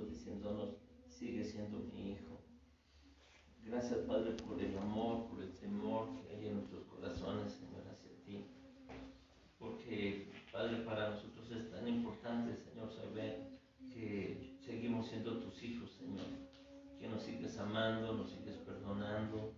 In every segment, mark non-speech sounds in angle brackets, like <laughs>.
Diciéndonos, sigue siendo mi hijo. Gracias Padre por el amor, por el temor que hay en nuestros corazones, Señor, hacia ti. Porque Padre, para nosotros es tan importante, Señor, saber que seguimos siendo tus hijos, Señor. Que nos sigues amando, nos sigues perdonando,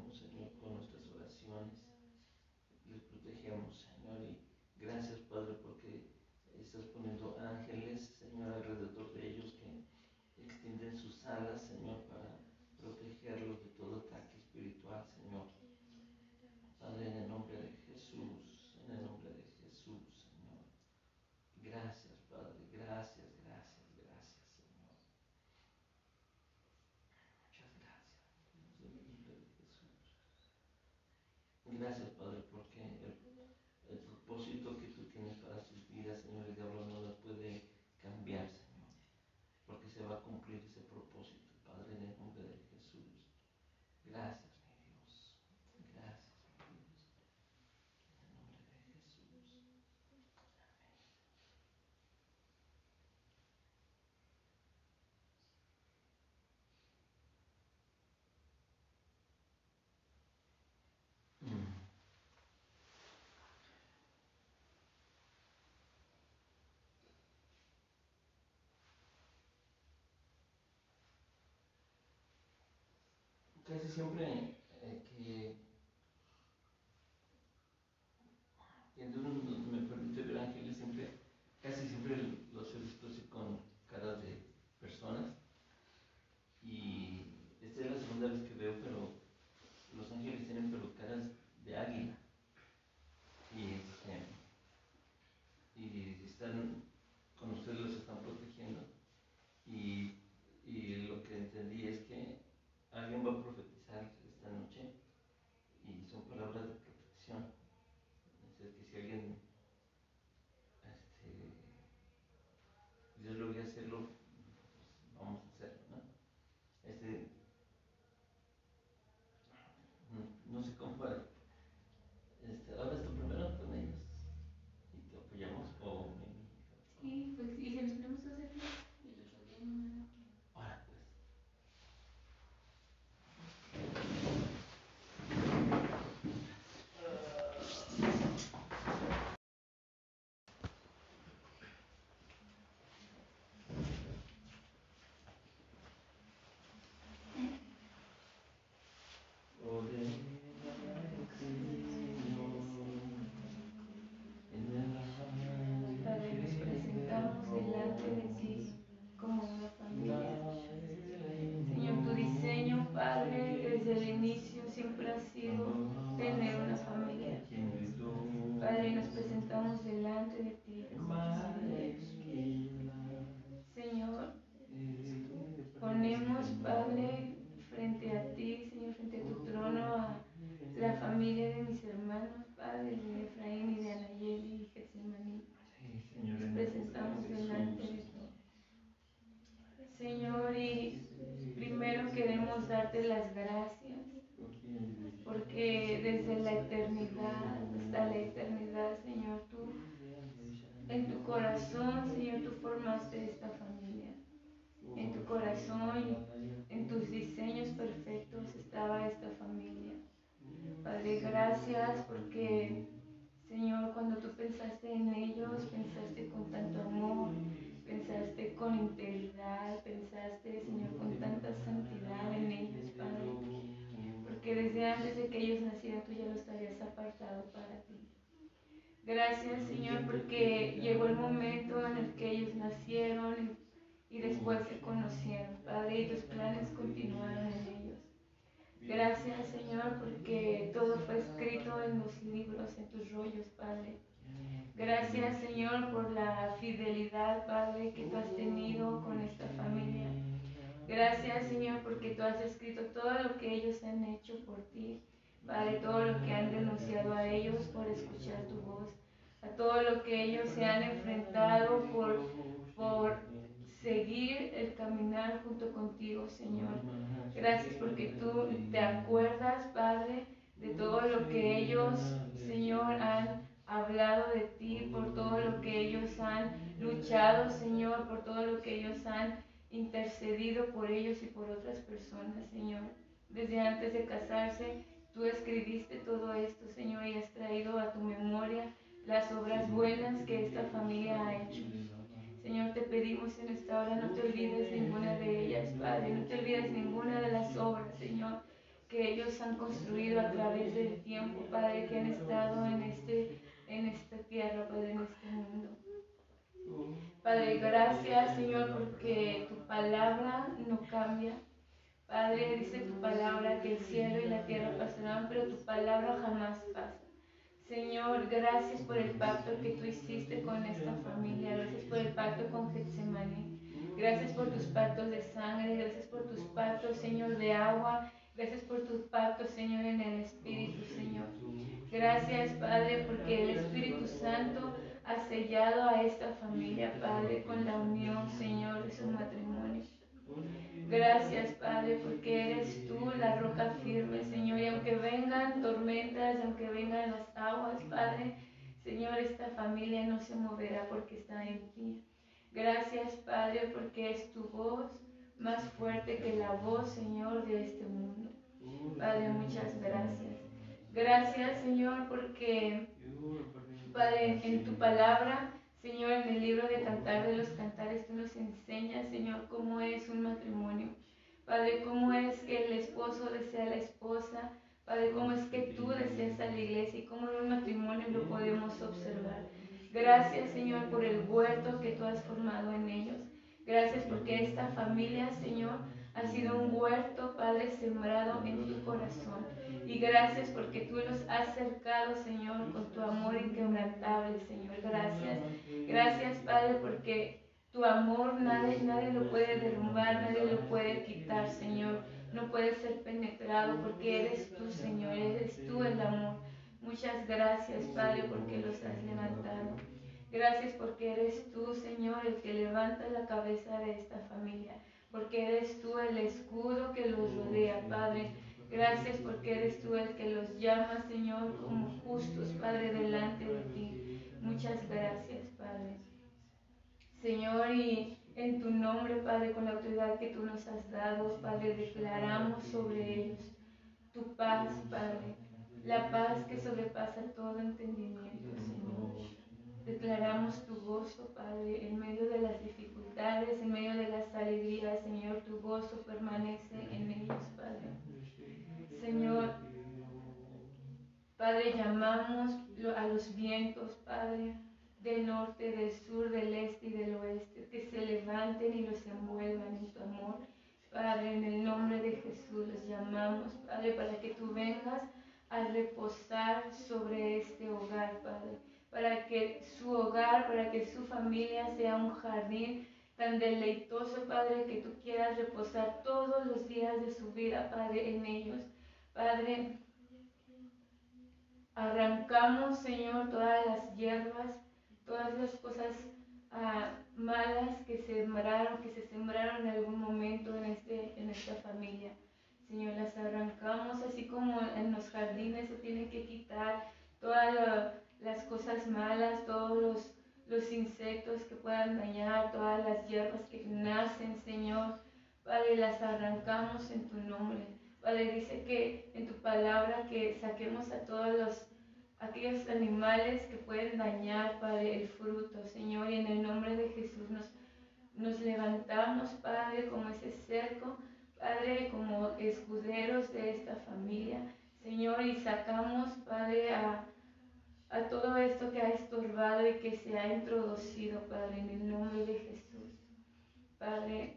animals, it looked like. casi siempre eh, que planes continuaron en ellos. Gracias, Señor, porque todo fue escrito en los libros, en tus rollos, Padre. Gracias, Señor, por la fidelidad, Padre, que tú has tenido con esta familia. Gracias, Señor, porque tú has escrito todo lo que ellos han hecho por ti. Padre, todo lo que han denunciado a ellos por escuchar tu voz. A todo lo que ellos se han enfrentado por, por seguir el caminar junto contigo, Señor. Gracias porque tú te acuerdas, Padre, de todo lo que ellos, Señor, han hablado de ti, por todo lo que ellos han luchado, Señor, por todo lo que ellos han intercedido por ellos y por otras personas, Señor. Desde antes de casarse, tú escribiste todo esto, Señor, y has traído a tu memoria las obras buenas que esta familia ha hecho. Señor, te pedimos en esta hora, no te olvides ninguna de ellas, Padre, no te olvides ninguna de las obras, Señor, que ellos han construido a través del tiempo, Padre, que han estado en, este, en esta tierra, Padre, en este mundo. Padre, gracias, Señor, porque tu palabra no cambia. Padre, dice tu palabra que el cielo y la tierra pasarán, pero tu palabra jamás pasa. Señor, gracias por el pacto que tú hiciste con esta familia. Gracias por el pacto con Getsemani. Gracias por tus pactos de sangre. Gracias por tus pactos, Señor, de agua. Gracias por tus pactos, Señor, en el Espíritu, Señor. Gracias, Padre, porque el Espíritu Santo ha sellado a esta familia, Padre, con la unión, Señor, de su matrimonio. Gracias, Padre, porque eres tú la roca firme, Señor. Y aunque vengan tormentas, aunque vengan las aguas, Padre, Señor, esta familia no se moverá porque está en ti. Gracias, Padre, porque es tu voz más fuerte que la voz, Señor, de este mundo. Padre, muchas gracias. Gracias, Señor, porque, Padre, en tu palabra Señor, en el libro de Cantar de los Cantares tú nos enseñas, Señor, cómo es un matrimonio. Padre, cómo es que el esposo desea a la esposa. Padre, cómo es que tú deseas a la iglesia y cómo en un matrimonio lo podemos observar. Gracias, Señor, por el huerto que tú has formado en ellos. Gracias porque esta familia, Señor, ha sido un huerto, Padre, sembrado en tu corazón. Y gracias porque tú los has cercado, Señor, con tu amor inquebrantable, Señor. Gracias. Gracias, Padre, porque tu amor nadie, nadie lo puede derrumbar, nadie lo puede quitar, Señor. No puede ser penetrado porque eres tú, Señor. Eres tú el amor. Muchas gracias, Padre, porque los has levantado. Gracias porque eres tú, Señor, el que levanta la cabeza de esta familia porque eres tú el escudo que los rodea, Padre. Gracias porque eres tú el que los llama, Señor, como justos, Padre, delante de ti. Muchas gracias, Padre. Señor, y en tu nombre, Padre, con la autoridad que tú nos has dado, Padre, declaramos sobre ellos tu paz, Padre. La paz que sobrepasa todo entendimiento, Señor. Declaramos tu gozo, Padre, en medio de las dificultades, en medio de las alegrías, Señor, tu gozo permanece en ellos, Padre. Señor, Padre, llamamos a los vientos, Padre, del norte, del sur, del este y del oeste, que se levanten y los envuelvan en tu amor. Padre, en el nombre de Jesús los llamamos, Padre, para que tú vengas a reposar sobre este hogar, Padre, para que su hogar, para que su familia sea un jardín tan deleitoso, Padre, que tú quieras reposar todos los días de su vida, Padre, en ellos. Padre, arrancamos, Señor, todas las hierbas, todas las cosas ah, malas que sembraron, que se sembraron en algún momento en, este, en esta familia. Señor, las arrancamos así como en los jardines se tienen que quitar todas las cosas malas, todos los, los insectos que puedan dañar, todas las hierbas que nacen, Señor. Padre, las arrancamos en tu nombre. Padre, dice que en tu palabra que saquemos a todos los aquellos animales que pueden dañar, Padre, el fruto, Señor, y en el nombre de Jesús nos, nos levantamos, Padre, como ese cerco, Padre, como escuderos de esta familia, Señor, y sacamos, Padre, a, a todo esto que ha estorbado y que se ha introducido, Padre, en el nombre de Jesús. Padre,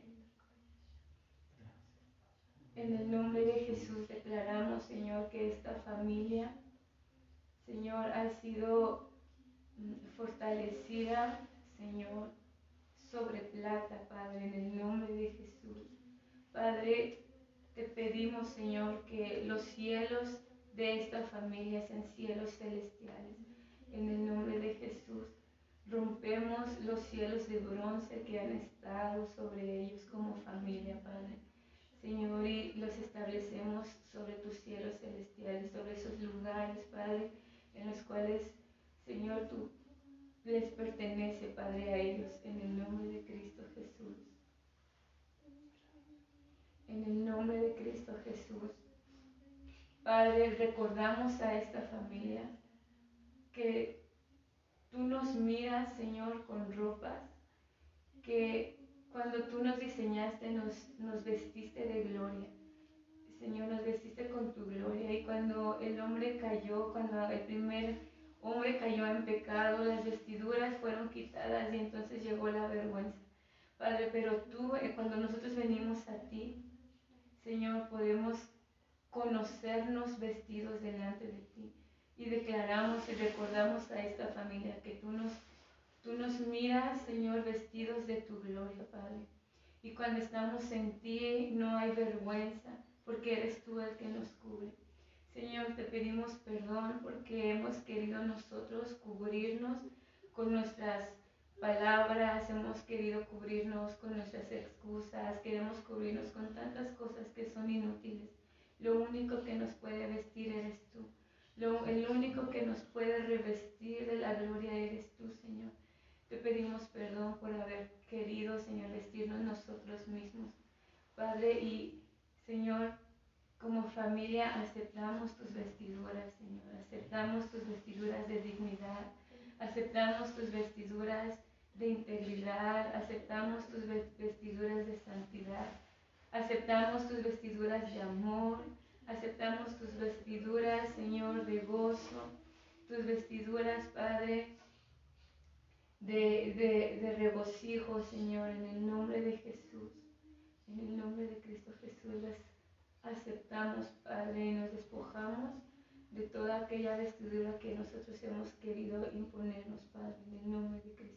en el nombre de Jesús declaramos, Señor, que esta familia, Señor, ha sido mm, fortalecida, Señor, sobre plata, Padre, en el nombre de Jesús. Padre, te pedimos, Señor, que los cielos de esta familia sean cielos celestiales. En el nombre de Jesús, rompemos los cielos de bronce que han estado sobre ellos como familia, Padre. Señor, y los establecemos sobre tus cielos celestiales, sobre esos lugares, Padre, en los cuales, Señor, tú les pertenece, Padre, a ellos, en el nombre de Cristo Jesús. En el nombre de Cristo Jesús. Padre, recordamos a esta familia que tú nos miras, Señor, con ropas que cuando tú nos diseñaste, nos, nos vestiste de gloria. Señor, nos vestiste con tu gloria. Y cuando el hombre cayó, cuando el primer hombre cayó en pecado, las vestiduras fueron quitadas y entonces llegó la vergüenza. Padre, pero tú, eh, cuando nosotros venimos a ti, Señor, podemos conocernos vestidos delante de ti. Y declaramos y recordamos a esta familia que tú nos Tú nos miras, Señor, vestidos de tu gloria, Padre. Y cuando estamos en ti no hay vergüenza, porque eres tú el que nos cubre. Señor, te pedimos perdón porque hemos querido nosotros cubrirnos con nuestras palabras, hemos querido cubrirnos con nuestras excusas, queremos cubrirnos con tantas cosas que son inútiles. Lo único que nos puede vestir eres tú. Lo, el único que nos puede revestir de la gloria eres tú, Señor. Te pedimos perdón por haber querido, Señor, vestirnos nosotros mismos. Padre, y Señor, como familia aceptamos tus vestiduras, Señor. Aceptamos tus vestiduras de dignidad. Aceptamos tus vestiduras de integridad. Aceptamos tus vestiduras de santidad. Aceptamos tus vestiduras de amor. Aceptamos tus vestiduras, Señor, de gozo. Tus vestiduras, Padre, de, de, regocijo, Señor, en el nombre de Jesús. En el nombre de Cristo Jesús las aceptamos, Padre, y nos despojamos de toda aquella vestidura que nosotros hemos querido imponernos, Padre, en el nombre de Cristo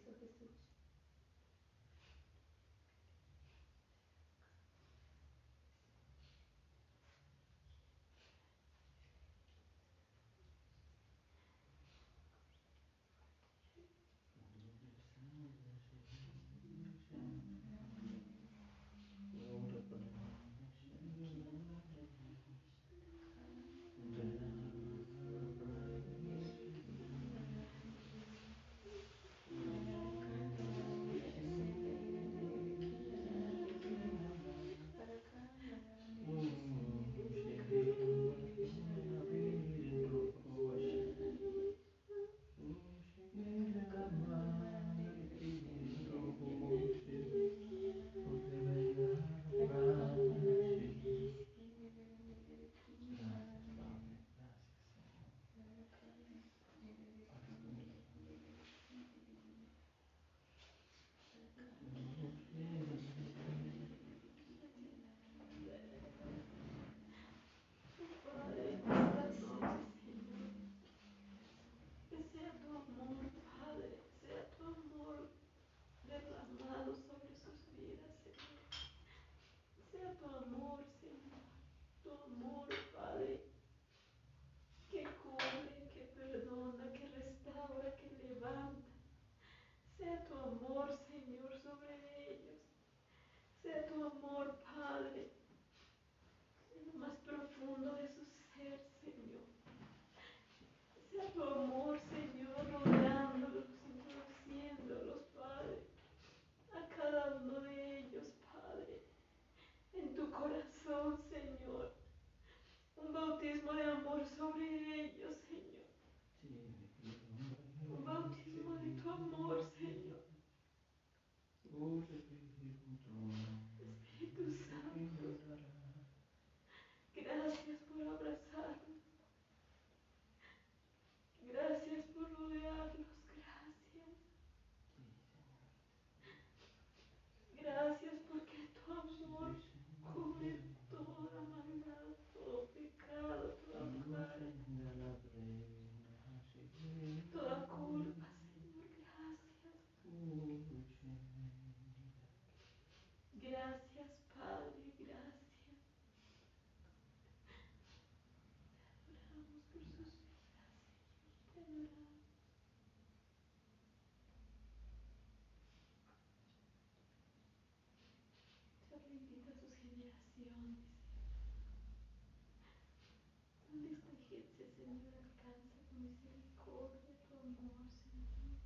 gente, Señor, alcanza tu misericordia, tu amor, Señor.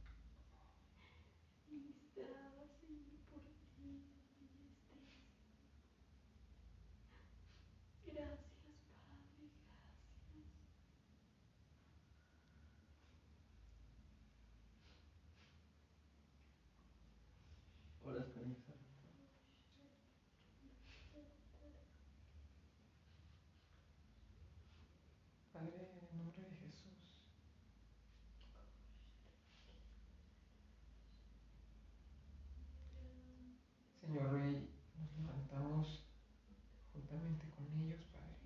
Ministrada, Señor, por ti, donde ella esté. Gracias, Padre, gracias. Oras con esa. Padre, en el nombre de Jesús, Señor, hoy nos levantamos juntamente con ellos, Padre.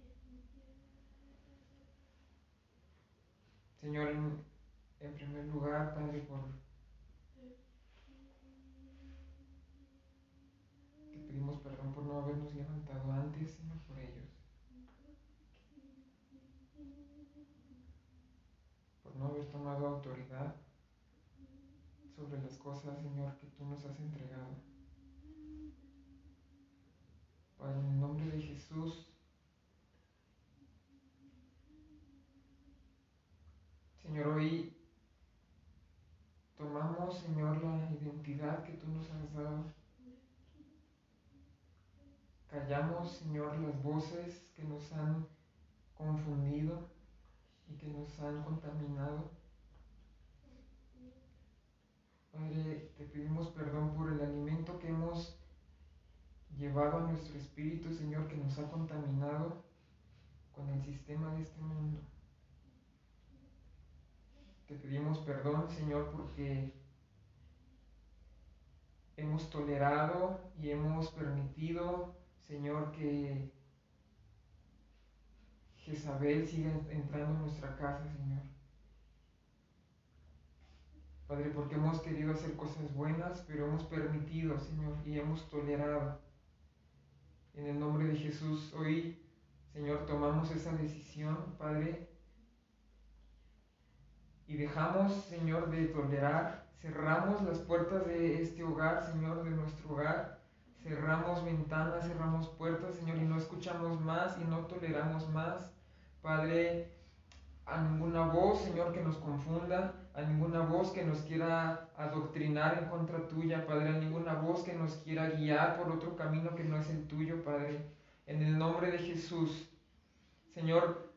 Señor, en, en primer lugar, Padre, por te pedimos perdón por no habernos levantado antes, Señor, por ellos. Por no haber tomado autoridad sobre las cosas, Señor, que tú nos has entregado. Padre, en el nombre de Jesús, Señor, hoy tomamos, Señor, la identidad que tú nos has dado. Callamos, Señor, las voces que nos han confundido y que nos han contaminado. Padre, te pedimos perdón por el alimento que hemos llevado a nuestro espíritu, Señor, que nos ha contaminado con el sistema de este mundo. Te pedimos perdón, Señor, porque hemos tolerado y hemos permitido, Señor, que Jezabel siga entrando en nuestra casa, Señor. Padre, porque hemos querido hacer cosas buenas, pero hemos permitido, Señor, y hemos tolerado. En el nombre de Jesús, hoy, Señor, tomamos esa decisión, Padre, y dejamos, Señor, de tolerar, cerramos las puertas de este hogar, Señor, de nuestro hogar, cerramos ventanas, cerramos puertas, Señor, y no escuchamos más y no toleramos más, Padre, a ninguna voz, Señor, que nos confunda, a ninguna voz que nos quiera adoctrinar en contra tuya, Padre, a ninguna voz que nos quiera guiar por otro camino que no es el tuyo, Padre. En el nombre de Jesús, Señor,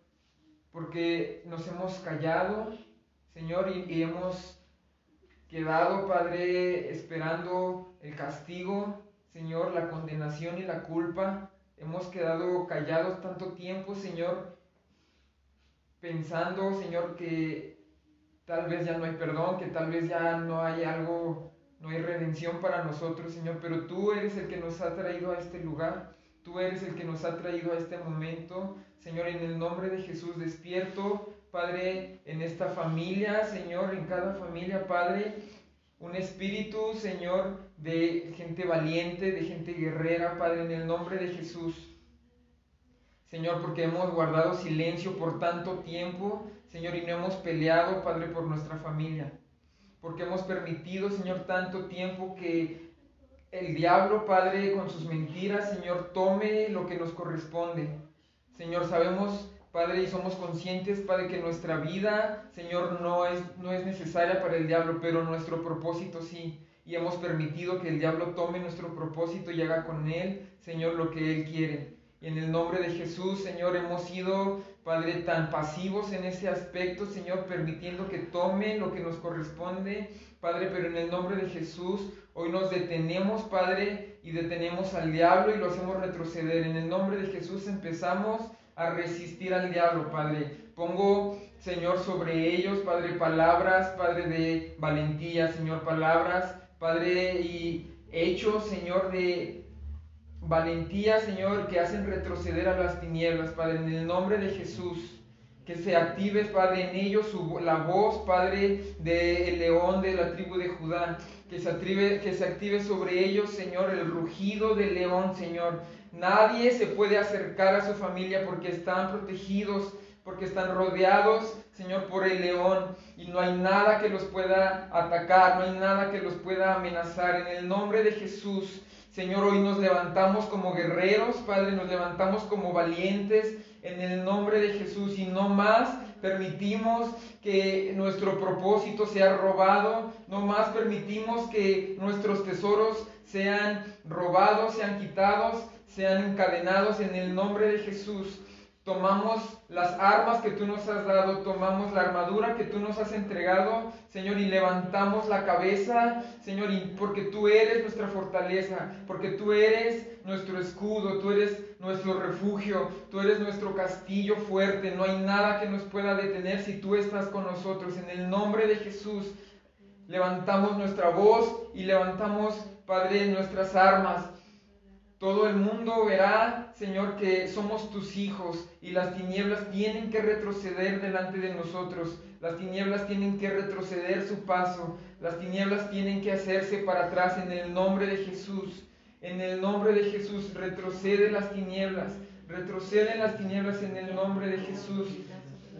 porque nos hemos callado, Señor, y, y hemos quedado, Padre, esperando el castigo, Señor, la condenación y la culpa. Hemos quedado callados tanto tiempo, Señor, pensando, Señor, que tal vez ya no hay perdón, que tal vez ya no hay algo, no hay redención para nosotros, Señor, pero tú eres el que nos ha traído a este lugar, tú eres el que nos ha traído a este momento, Señor, en el nombre de Jesús despierto, Padre, en esta familia, Señor, en cada familia, Padre, un espíritu, Señor, de gente valiente, de gente guerrera, Padre, en el nombre de Jesús. Señor, porque hemos guardado silencio por tanto tiempo, Señor, y no hemos peleado, Padre, por nuestra familia. Porque hemos permitido, Señor, tanto tiempo que el diablo, Padre, con sus mentiras, Señor, tome lo que nos corresponde. Señor, sabemos, Padre, y somos conscientes, Padre, que nuestra vida, Señor, no es, no es necesaria para el diablo, pero nuestro propósito sí. Y hemos permitido que el diablo tome nuestro propósito y haga con él, Señor, lo que él quiere. Y en el nombre de Jesús, Señor, hemos sido, Padre, tan pasivos en ese aspecto, Señor, permitiendo que tomen lo que nos corresponde, Padre, pero en el nombre de Jesús, hoy nos detenemos, Padre, y detenemos al diablo y lo hacemos retroceder. En el nombre de Jesús empezamos a resistir al diablo, Padre. Pongo, Señor, sobre ellos, Padre, palabras, Padre, de valentía, Señor, palabras, Padre, y hechos, Señor, de valentía, Señor, que hacen retroceder a las tinieblas, Padre, en el nombre de Jesús. Que se active, Padre, en ellos la voz, Padre, del león de la tribu de Judá. Que se, active, que se active sobre ellos, Señor, el rugido del león, Señor. Nadie se puede acercar a su familia porque están protegidos, porque están rodeados, Señor, por el león. Y no hay nada que los pueda atacar, no hay nada que los pueda amenazar. En el nombre de Jesús. Señor, hoy nos levantamos como guerreros, Padre, nos levantamos como valientes en el nombre de Jesús y no más permitimos que nuestro propósito sea robado, no más permitimos que nuestros tesoros sean robados, sean quitados, sean encadenados en el nombre de Jesús tomamos las armas que tú nos has dado, tomamos la armadura que tú nos has entregado, Señor, y levantamos la cabeza, Señor, porque tú eres nuestra fortaleza, porque tú eres nuestro escudo, tú eres nuestro refugio, tú eres nuestro castillo fuerte, no hay nada que nos pueda detener si tú estás con nosotros. En el nombre de Jesús levantamos nuestra voz y levantamos, Padre, nuestras armas todo el mundo verá, Señor, que somos tus hijos y las tinieblas tienen que retroceder delante de nosotros. Las tinieblas tienen que retroceder su paso. Las tinieblas tienen que hacerse para atrás en el nombre de Jesús. En el nombre de Jesús retrocede las tinieblas. Retroceden las tinieblas en el nombre de Jesús.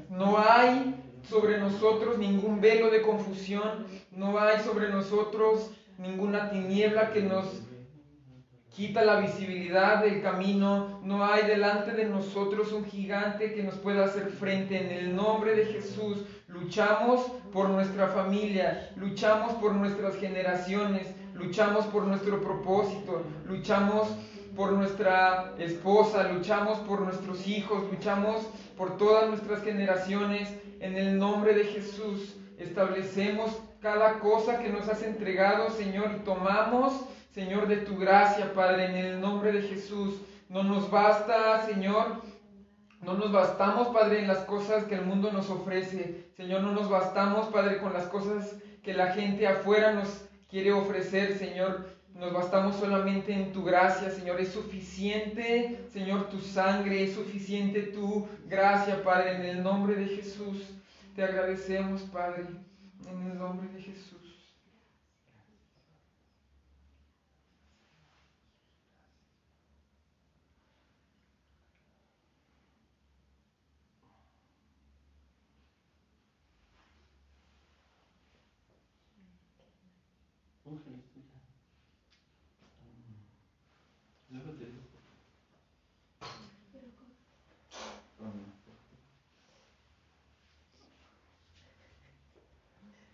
No hay sobre nosotros ningún velo de confusión. No hay sobre nosotros ninguna tiniebla que nos Quita la visibilidad del camino. No hay delante de nosotros un gigante que nos pueda hacer frente. En el nombre de Jesús luchamos por nuestra familia, luchamos por nuestras generaciones, luchamos por nuestro propósito, luchamos por nuestra esposa, luchamos por nuestros hijos, luchamos por todas nuestras generaciones. En el nombre de Jesús establecemos cada cosa que nos has entregado, Señor, y tomamos Señor, de tu gracia, Padre, en el nombre de Jesús. No nos basta, Señor, no nos bastamos, Padre, en las cosas que el mundo nos ofrece. Señor, no nos bastamos, Padre, con las cosas que la gente afuera nos quiere ofrecer, Señor. Nos bastamos solamente en tu gracia, Señor. Es suficiente, Señor, tu sangre, es suficiente tu gracia, Padre, en el nombre de Jesús. Te agradecemos, Padre, en el nombre de Jesús.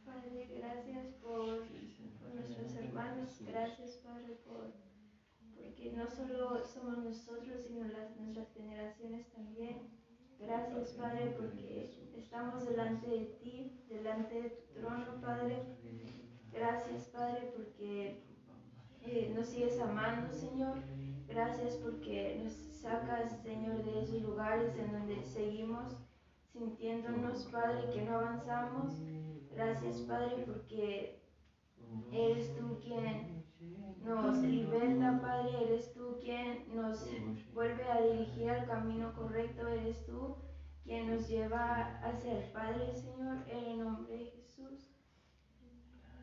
Padre, gracias por, nuestros hermanos, gracias Padre por porque no solo somos nosotros, sino las, nuestras generaciones también. Gracias, Padre, porque estamos delante de ti, delante de tu trono, Padre. Gracias, Padre, porque eh, nos sigues amando, Señor. Gracias porque nos sacas, Señor, de esos lugares en donde seguimos sintiéndonos, Padre, que no avanzamos. Gracias, Padre, porque eres tú quien nos liberta, Padre, eres tú quien nos vuelve a dirigir al camino correcto, eres tú quien nos lleva hacia el Padre, Señor, en el nombre de Jesús.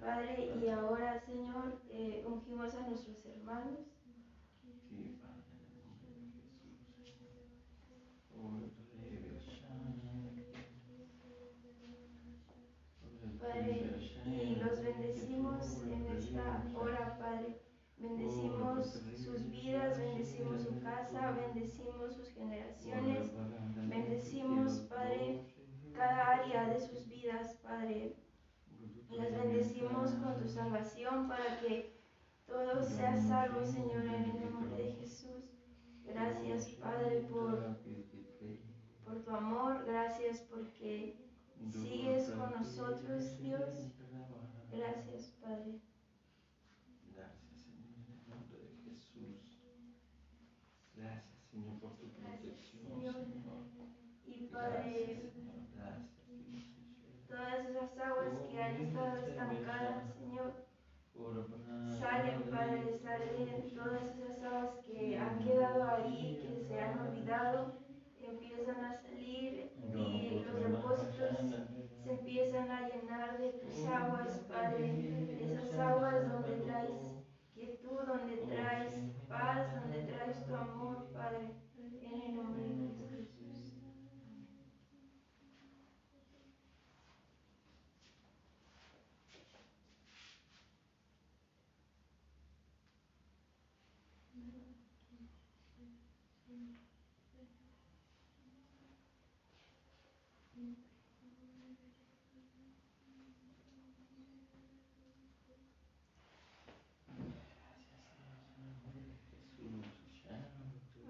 Padre, y ahora, Señor, eh, ungimos a nuestros hermanos. Padre, y los bendecimos en esta hora, Padre. Bendecimos vidas, bendecimos su casa, bendecimos sus generaciones, bendecimos, Padre, cada área de sus vidas, Padre. Les bendecimos con tu salvación para que todo sea salvo, Señor, en el nombre de Jesús. Gracias, Padre, por por tu amor, gracias porque sigues con nosotros, Dios. Gracias, Padre. Gracias, Señor, en el nombre de Jesús. Gracias, Señor, por tu protección, Señor. Señor. Y Todas esas aguas que han estado estancadas, Señor, salen, Padre, salen todas esas aguas que han quedado ahí, que se han olvidado, empiezan a salir y los depósitos se empiezan a llenar de tus aguas, Padre, esas aguas donde traes quietud, donde traes paz, donde traes tu amor, Padre, en el nombre de Cristo Jesús.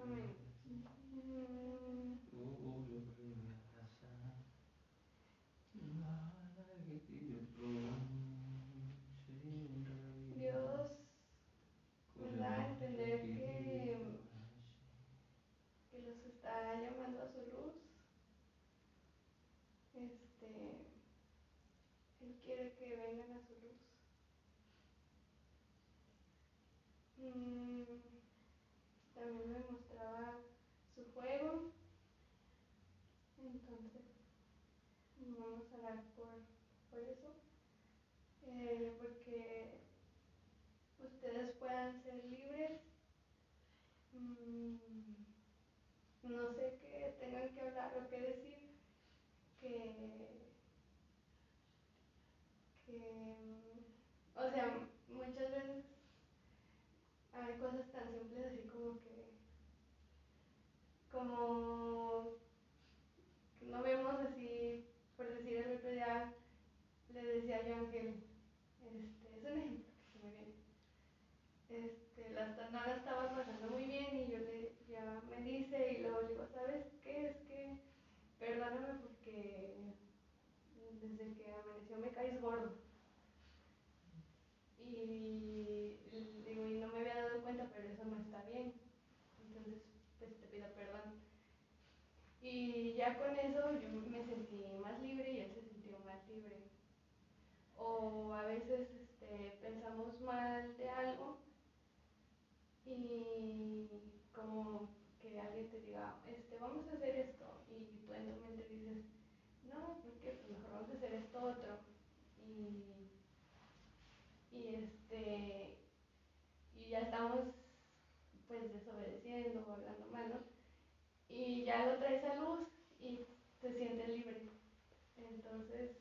Amén. Mm, Dios me da a entender que, que los está llamando a su luz. Este, Él quiere que vengan a su luz. Mm, también me mostraba su fuego. Entonces, vamos a orar por, por eso. Eh, porque ustedes puedan ser libres. Mm, no sé qué tengan que hablar o qué decir. Que, que, o sea, muchas veces hay cosas tan simples así como que, como no vemos así, por decir el otro día, le decía yo a Ángel, Este, la, no estaba pasando muy bien y yo le, ya me dice y luego le digo, ¿sabes qué? Es que perdóname porque desde que amaneció me caes gordo. Y digo, y no me había dado cuenta, pero eso no está bien. Entonces, pues te pido perdón. Y ya con eso yo me sentí más libre y él se sintió más libre. O a veces pensamos mal de algo y como que alguien te diga, este, vamos a hacer esto y tú en dices, no, porque pues mejor vamos a hacer esto otro. Y, y este, y ya estamos pues desobedeciendo o hablando. Y ya lo traes a luz y te sientes libre. Entonces,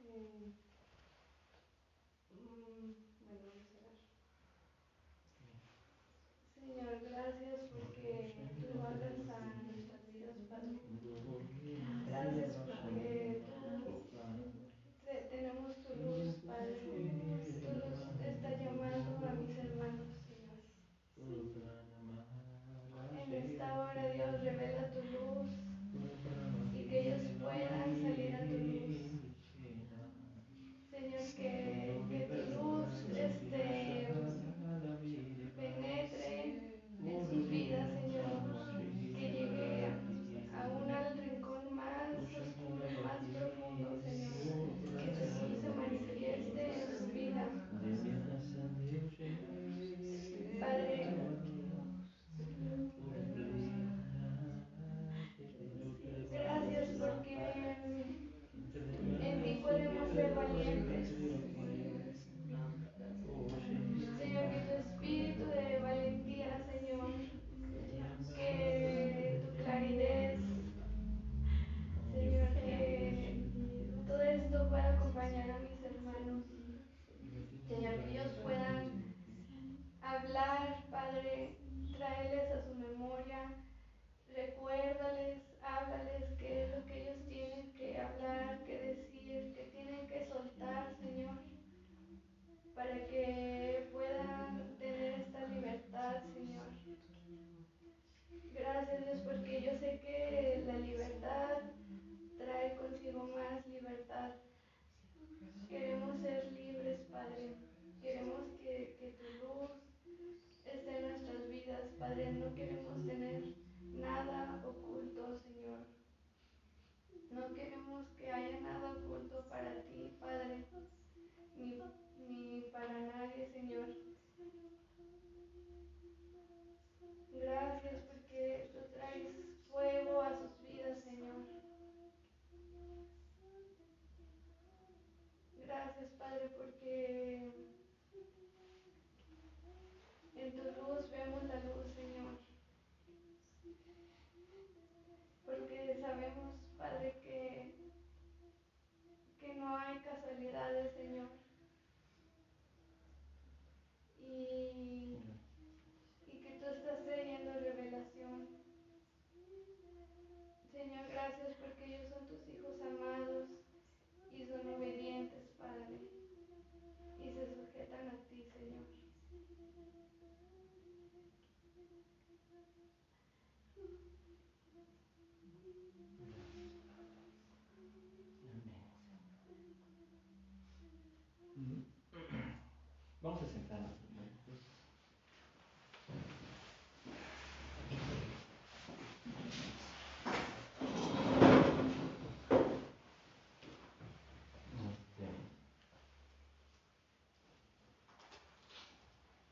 eh, mm, bueno, vamos a orar. Señor, gracias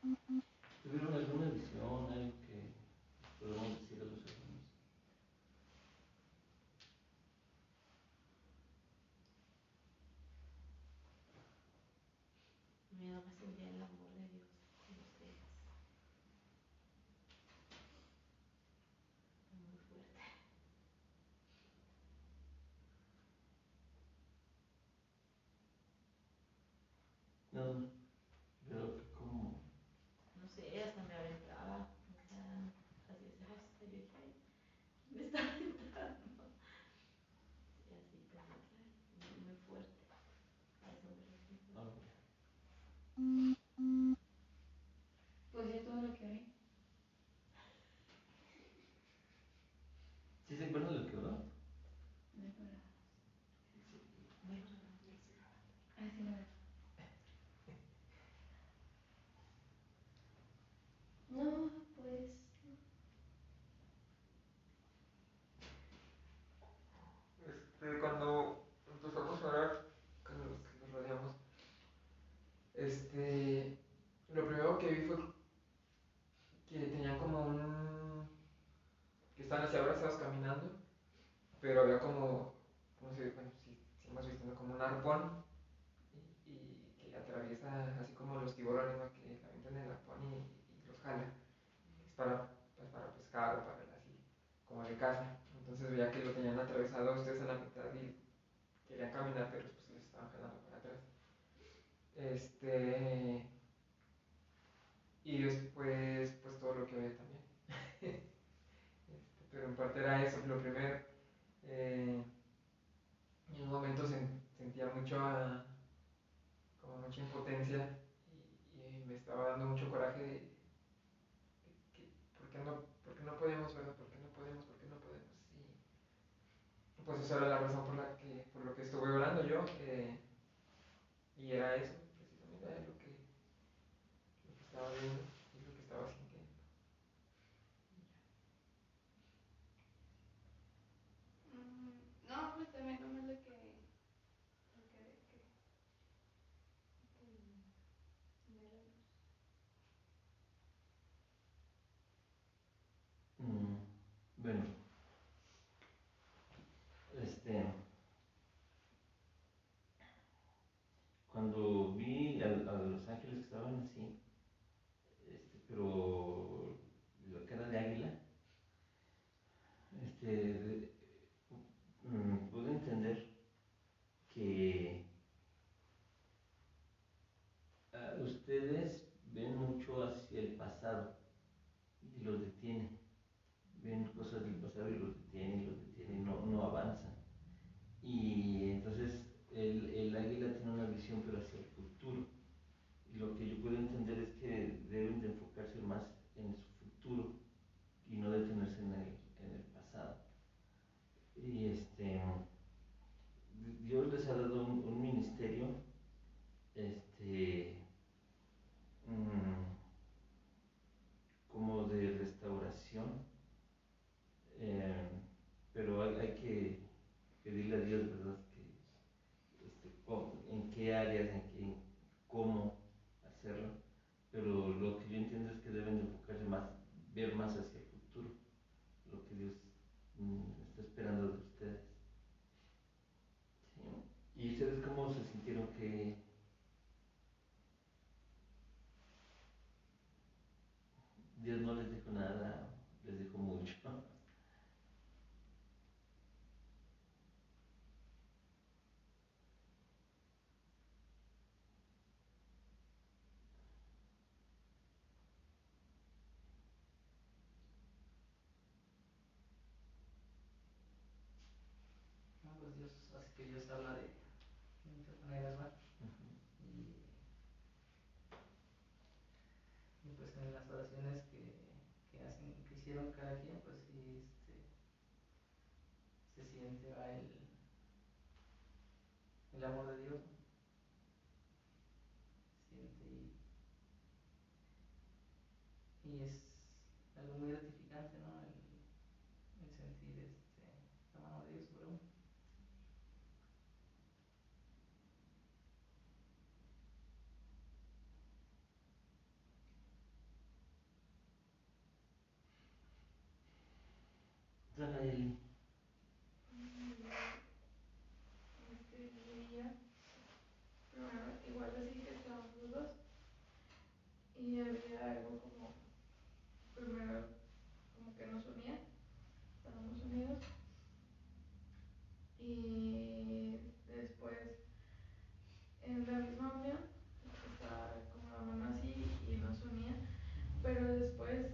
Mm-hmm. Era eso lo primero. Bueno. áreas, en, en cómo hacerlo, pero lo que yo entiendo es que deben de enfocarse más, ver más hacia Nayeli. Este día, primero, igual así que estábamos los dos. Y había algo como, primero, como que nos unía, estábamos unidos. Y después, en la misma unión, estaba como la mano así y nos unía. Pero después,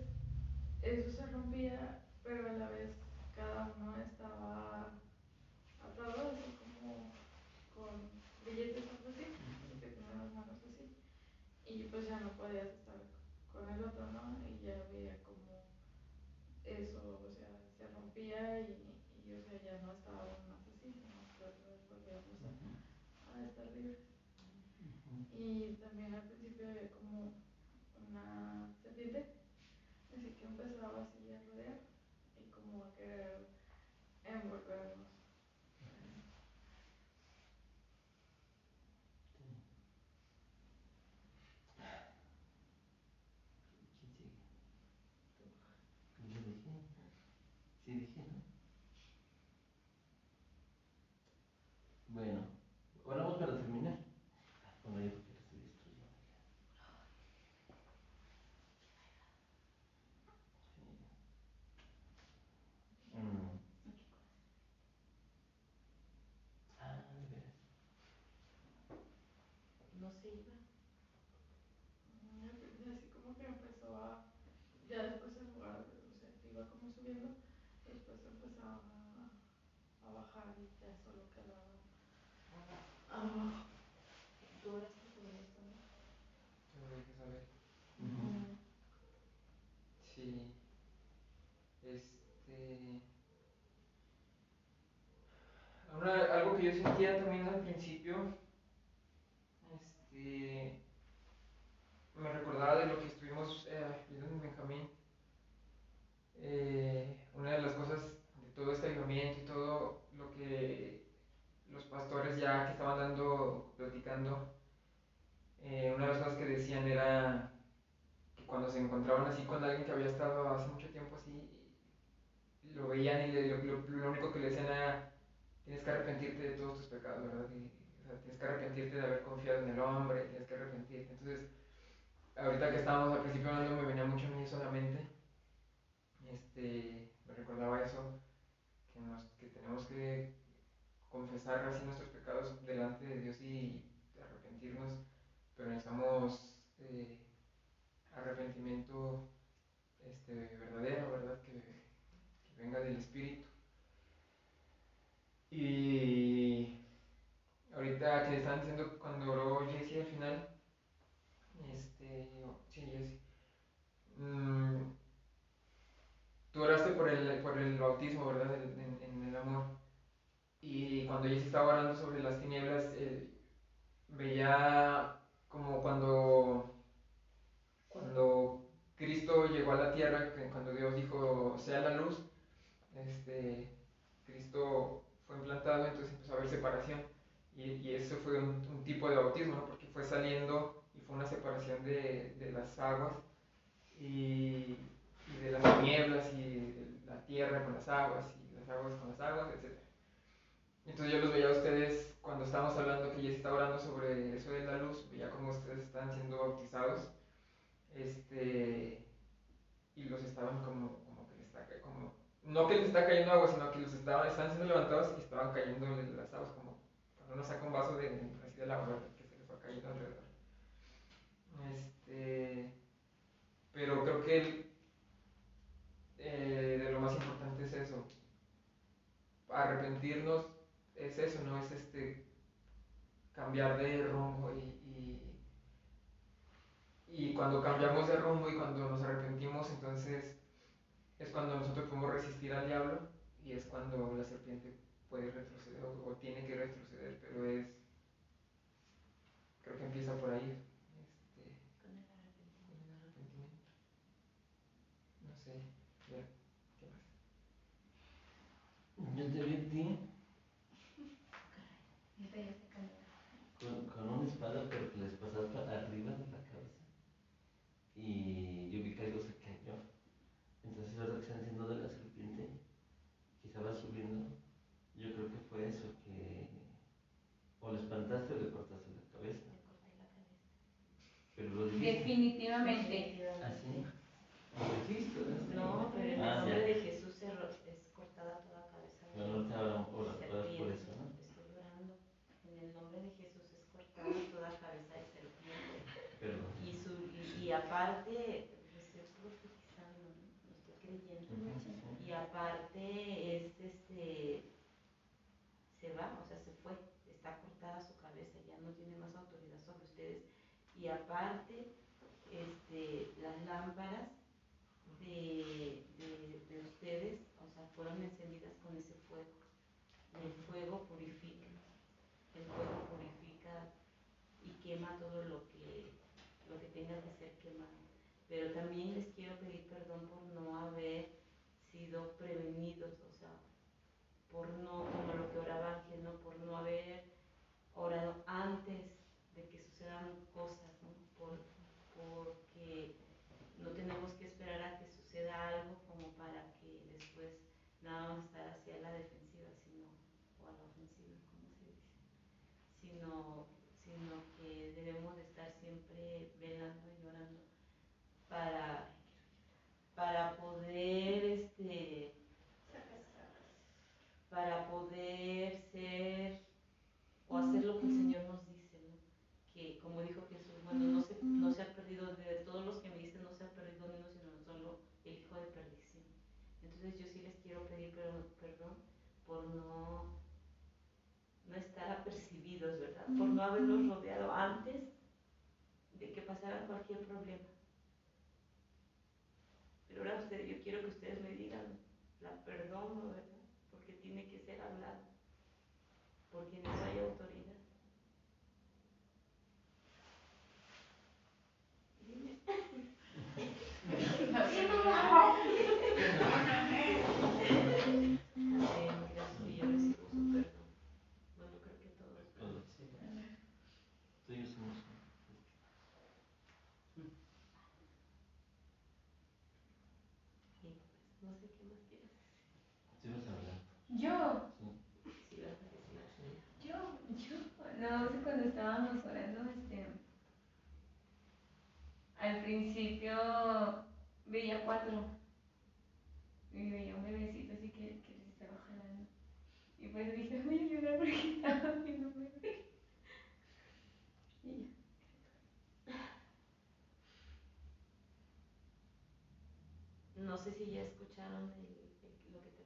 eso se rompía, pero a la vez cada uno estaba atado así como con billetes o algo así, y que tenía las manos así. Y pues ya no podías estar con el otro, ¿no? Y ya veía como eso, o sea, se rompía y, y o sea, ya no estábamos más así, sino que otra vez volvíamos a, a estar libres. Y también al principio había como una serpiente, así que empezaba así a rodear y como a querer envolvernos. ¿Quién sigue? Yo dije. Sí dije, ¿no? Bueno, Um, ya que estaban dando, platicando, eh, una de las cosas que decían era que cuando se encontraban así con alguien que había estado hace mucho tiempo así, lo veían y le- lo, lo- lo único que le decían era, tienes que arrepentirte de todos tus pecados, ¿verdad? Y, o sea, tienes que arrepentirte de haber confiado en el hombre, tienes que arrepentirte. Entonces, ahorita que estábamos al principio hablando me venía mucho a mí eso a la mente. Este, me recordaba eso, que, nos, que tenemos que confesar así nuestros pecados delante de Dios y arrepentirnos, pero necesitamos eh, arrepentimiento este, verdadero, ¿verdad? Que, venga del Espíritu. Y ahorita que estaban diciendo cuando oró Jesse al final, este, sí, Jesse, mm, tú oraste por el, por el bautismo, ¿verdad? En el amor. Y cuando Jesse estaba orando sobre las tinieblas, eh, veía como cuando, cuando Cristo llegó a la tierra, cuando Dios dijo, sea la luz, este, Cristo fue implantado, entonces empezó a haber separación. Y, y eso fue un, tipo de bautismo, ¿no? porque fue saliendo y fue una separación de, de las aguas y, y de las tinieblas y de la tierra con las aguas y las aguas con las aguas, etc. Entonces yo los veía a ustedes cuando estábamos hablando que Jess estaba orando sobre eso de la luz, veía como ustedes estaban siendo bautizados, este, y los estaban como, como que les está, como, no que les está cayendo agua, sino que los estaban, estaban siendo levantados y estaban cayendo las aguas, como cuando uno saca un vaso de, así del agua, ¿verdad? que se les va cayendo alrededor. Este, pero creo que el- eh, de lo más importante es eso, arrepentirnos es eso, ¿no? Es este cambiar de rumbo y, y, y cuando cambiamos de rumbo y cuando nos arrepentimos, entonces es cuando nosotros podemos resistir al diablo y es cuando la serpiente puede retroceder o, o tiene que retroceder, pero es, creo que empieza por ahí. Este, Con el arrepentimiento. No sé, ya, ¿qué más? Yo te vi a ti Ahorita ya se cambió. con, con una espada, pero que les pasaba para arriba de la cabeza. Y yo vi que algo se cayó. Entonces, es verdad que están diciendo de la serpiente que estaba subiendo. Yo creo que fue eso, que o le espantaste o le cortaste la cabeza. Le corté la cabeza. Pero lo dijiste. Definitivamente. ¿Así? ¿Lo dijiste? No, pero en el Ah, nombre de Jesús es cortada toda cabeza. por eso, ¿no? Estoy orando. En el nombre de Jesús es cortada toda cabeza de serpiente. Perdón. Y, su, y, y aparte, pues estoy profetizando, ¿no? No estoy creyendo. Y aparte es este se va, o sea, se fue, está cortada su cabeza, ya no tiene más autoridad sobre ustedes. Y aparte, este, las lámparas de, de, de ustedes, o sea, fueron encendidas con ese fuego. El fuego purifica, el fuego purifica y quema todo lo que, lo que tenga que ser quemado. Pero también les quiero pedir perdón por no haber sido prevenidos, o sea, por no, como lo que oraba Ángel, ¿no? por no haber orado antes de que sucedan cosas, ¿no? Por, porque no tenemos que esperar a que suceda algo como para que después nada más estar hacia la defensiva, sino, o a la ofensiva, como se dice, sino, sino que debemos de estar siempre velando y orando para, para poder este para poder ser o hacer lo que el Señor nos dice, ¿no? Que como dijo Jesús, bueno, no se, no se ha perdido, de todos los que me dicen no se ha perdido ni uno, sino solo el hijo de perdición. Entonces yo sí les quiero pedir per- perdón por no, no estar apercibidos, ¿verdad? Por no haberlos rodeado antes de que pasara cualquier problema. Pero ahora ustedes, yo quiero que ustedes me digan, la perdono, ¿verdad? Porque tiene que ser hablado. Porque eso hay autoridad. Dime. Amén, gracias, y yo recibo su perdón. Bueno, creo que todos. Todos. Tú y yo somos. Y pues, no sé qué más quieres decir. Sí, vas a hablar. Yo, Sí. Si vas a decir así. yo, yo. No sé cuando estábamos orando, este. Al principio veía cuatro. Y veía un bebecito así que, que les estaba jalando. Y pues dije, voy a llorar porque estaba viendo un bebé. Y ya. No sé si ya escucharon lo que te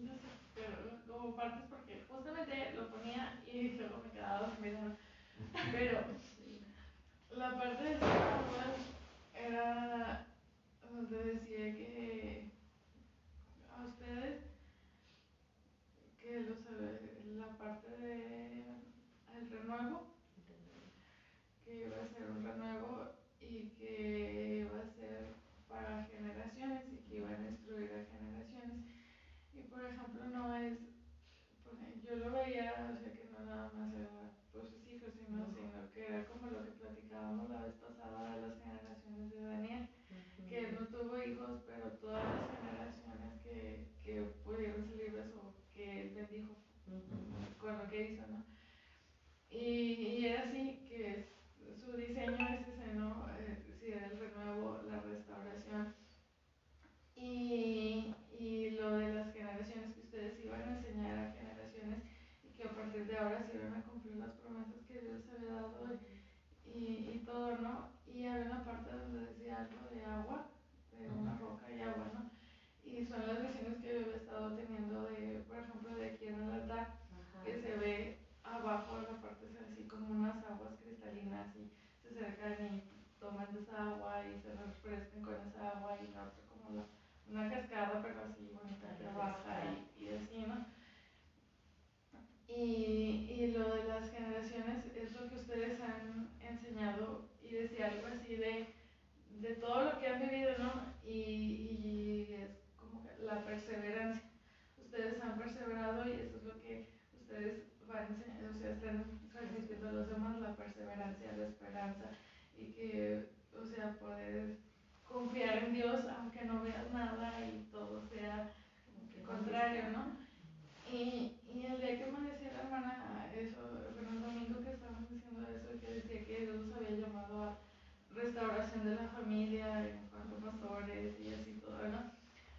No sé, pero como partes porque justamente lo ponía y luego me quedaba dormida. Pero la parte de Starbucks era donde decía que a ustedes que los, la parte de el renuevo que iba a ser un renuevo y que iba a ser para generaciones y que iban a instruir a generaciones. Por ejemplo, no es, yo lo veía, o sea, que no nada más era por sus hijos, sino, sino que era como lo que platicábamos la vez pasada de las generaciones de Daniel, que él no tuvo hijos, pero todas las generaciones que, que pudieron salir de eso, que él bendijo con lo que hizo, ¿no? Y, y era así que es- su diseño es ese, ¿no? Eh, sí, era el renuevo, la restauración. Y, y lo de las desde ahora sirven a cumplir las promesas que Dios había dado y, y todo, ¿no? Y había una parte donde decía algo de agua, de una roca y agua, ¿no? Y son las visiones que yo he estado teniendo de, por ejemplo, de aquí en el altar, Ajá. que se ve abajo en la parte así como unas aguas cristalinas y se acercan y toman esa agua y se refrescan con esa agua y la otra como la, una cascada, pero así bonita que baja y, y así, ¿no? Y, y lo de las generaciones es lo que ustedes han enseñado y decía algo así de, de todo lo que han vivido, ¿no? Y, y es como la perseverancia. Ustedes han perseverado y eso es lo que ustedes van a o sea, están transmitiendo a los demás, la perseverancia, la esperanza y que, o sea, poder confiar en Dios aunque no veas nada y todo sea como que contrario, ¿no? Y, y el día que me hermana eso, el domingo que estábamos diciendo eso, que decía que Dios había llamado a restauración de la familia en cuanto a pastores y así todo, ¿no?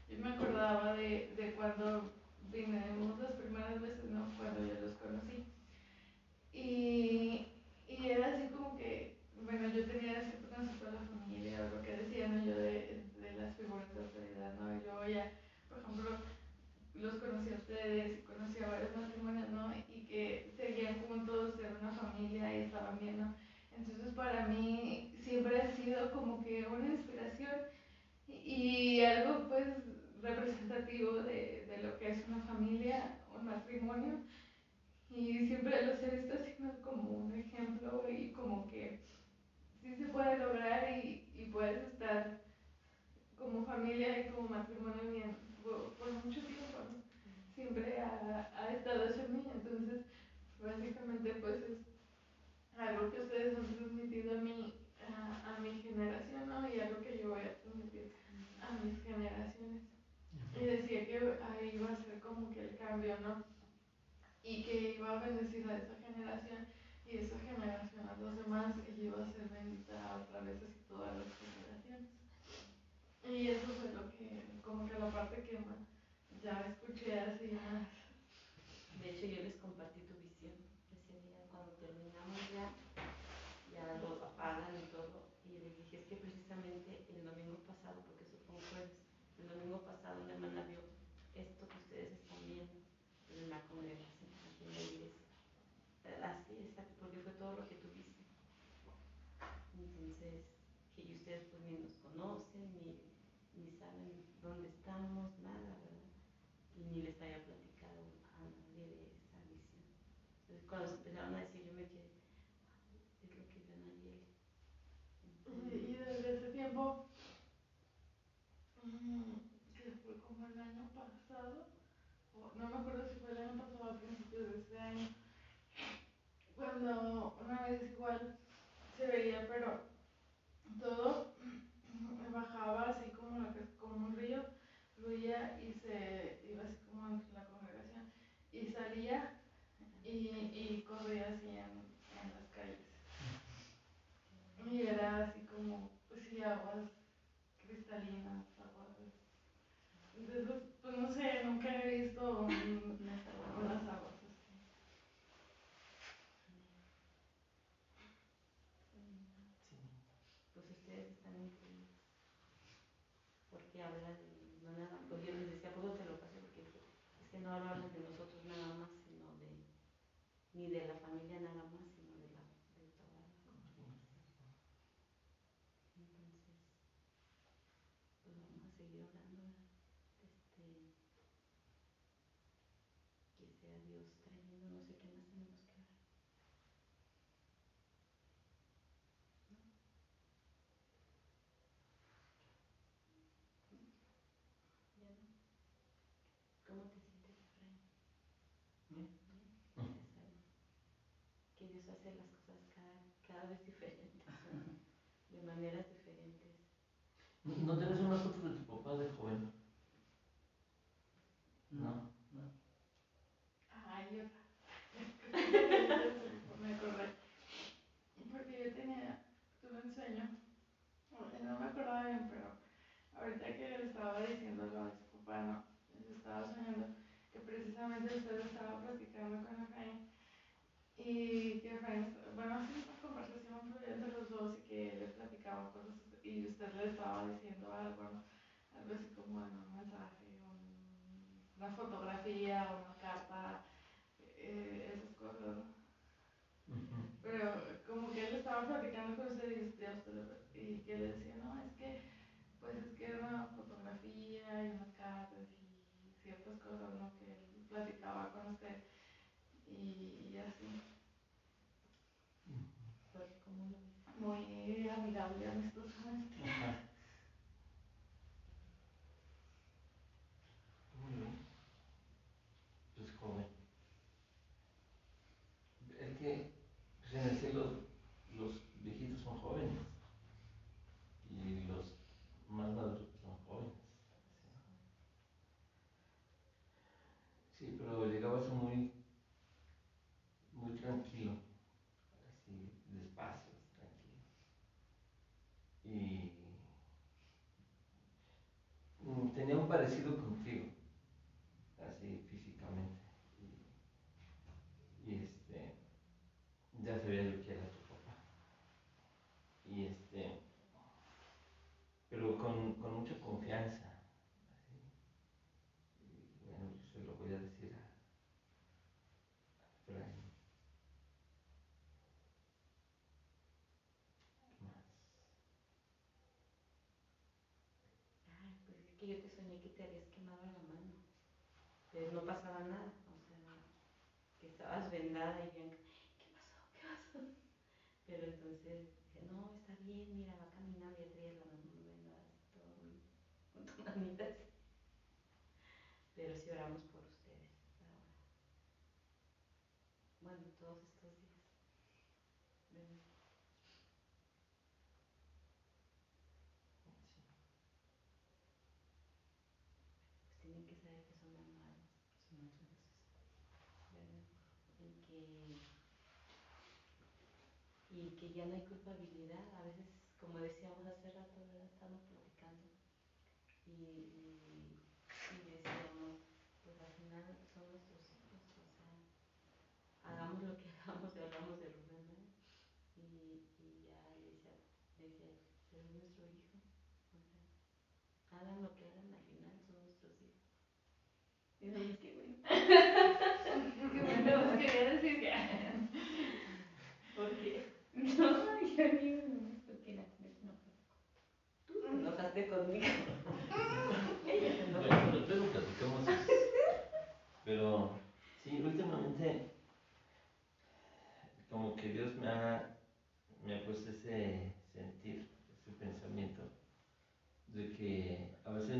Yo me acordaba de, de cuando vinimos las primeras veces, ¿no? Cuando yo los conocí. Y, y era así como que, bueno, yo tenía cierto concepto de la familia, lo que decía, ¿no? Yo de, de las figuras de autoridad, ¿no? Y luego ya, por ejemplo, los conocí a ustedes conocí a varios matrimonios, ¿no? Que seguían juntos, eran una familia y estaban bien, ¿no? Entonces para mí siempre ha sido como que una inspiración y algo pues representativo de, de lo que es una familia, un matrimonio. Y siempre los he visto haciendo como un ejemplo y como que sí se puede lograr y, y puedes estar como familia y como matrimonio bien por, por mucho tiempo. Siempre ha, ha estado en mí, entonces básicamente pues es algo que ustedes han transmitido a mí, a, a mi generación, ¿no? Y algo que yo voy a transmitir a mis generaciones. Y decía que ahí iba a ser como que el cambio, ¿no? Y que iba a bendecir a esa generación y esa generación a los demás y iba a ser bendita otra vez así todas las generaciones. Y eso fue lo que, como que la parte que más ya escuché así. De hecho, yo les compartí tu visión ese día cuando terminamos ya, ya lo apagan y todo. Y les dije, es que precisamente el domingo pasado, porque eso fue jueves, el domingo pasado una hermana vio esto que ustedes están viendo en la congregación, en la iglesia. Así, exacto, porque fue todo lo que tú viste. Entonces, que ustedes pues ni nos conocen, ni, ni saben dónde estamos, nada, ¿verdad? Y ni les había platicado a nadie de esa visión. Entonces, cuando se empezaron a decir, yo me quedé, "Ah, es lo que. Y, desde ese tiempo, mm, que fue como el año pasado, o no me acuerdo si fue el año pasado o a principios de este año, cuando una vez igual se veía, pero todo bajaba así como, que- como un río, fluía y se iba así como entre la congregación y salía y así en, en las calles. Y era así como, pues sí, aguas cristalinas, aguas. De esos, pues no sé, nunca he visto un- Unas aguas. unas aguas así. Sí. Pues ustedes están increíbles. Porque hablan, no nada, pues yo les decía, pues yo te lo pasé porque dije, es que no hablamos de nosotros nada más, sino de, ni de la familia nada más, sino de la, de toda la congregación. Entonces, pues vamos a seguir orando, ¿verdad? este, que sea Dios trayendo, no sé qué más tenemos que orar. ¿Ya no? ¿Cómo te sientes, Efraín? Bien. Bien, gracias a Dios. Las cosas cada, cada vez diferentes, ¿no? de maneras diferentes. ¿No no tienes una foto de tu papá de joven? No. Ay, otra. <laughs> me acordé. Porque yo tenía, tuve un sueño. No me acordaba bien, pero ahorita que le estaba diciendo lo de su papá, no, yo estaba soñando que precisamente usted estaba platicando con Efraín y que Efraín, bueno, sí, una conversación fluía entre los dos y que le platicaba cosas y usted le estaba diciendo algo, ¿no? Algo así como en un mensaje, un- una fotografía, una carta, eh, esas cosas, ¿no? Pero como que él estaba platicando con usted y, usted, usted- y que le decía, no, es que, pues es que era una fotografía y unas cartas y ciertas cosas, ¿no? Que él platicaba con usted y, y así, Porque como lo ves. Muy amigable, amistosamente. Ajá. Muy parecido contigo, así físicamente. Y, este, ya sabía yo que era tu que yo te soñé que te habías quemado la mano. Pero no pasaba nada, o sea, que estabas vendada y Bianca, ¿qué pasó? ¿Qué pasó? Pero entonces no, está bien, mira, va caminando y traía la mano vendada, todo con tus manitas. Pero si oramos que ya no hay culpabilidad. A veces, como decíamos hace rato, ¿verdad? estamos platicando y, decíamos, pues al final son nuestros hijos, o sea, hagamos lo que <laughs> hagamos, y hablamos de Rubén, ¿no? y, y, ya decía, decía, es nuestro hijo, o sea, hagan lo que <laughs> No, yo ni no. Tú mm. te enojaste conmigo. <laughs> Ella se Pero sí, últimamente como que Dios me ha, me ha puesto ese sentir, ese pensamiento de que a veces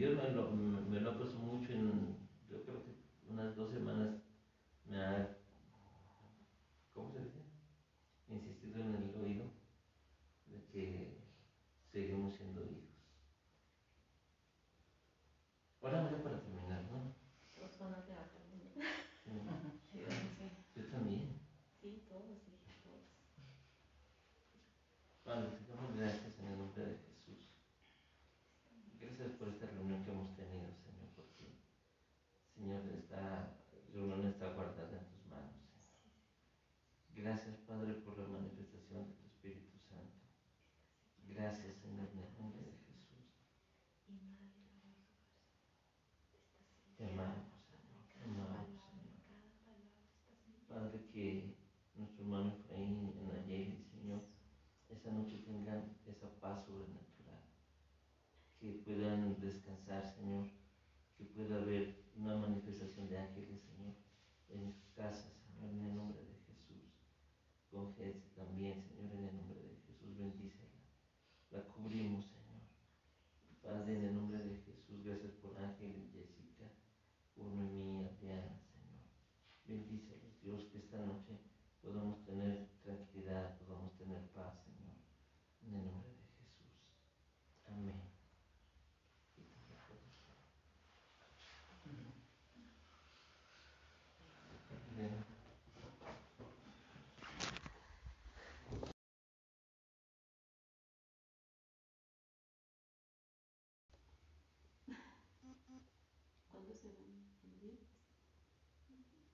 Dios me lo, me lo ha puesto mucho en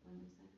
¿Cuándo se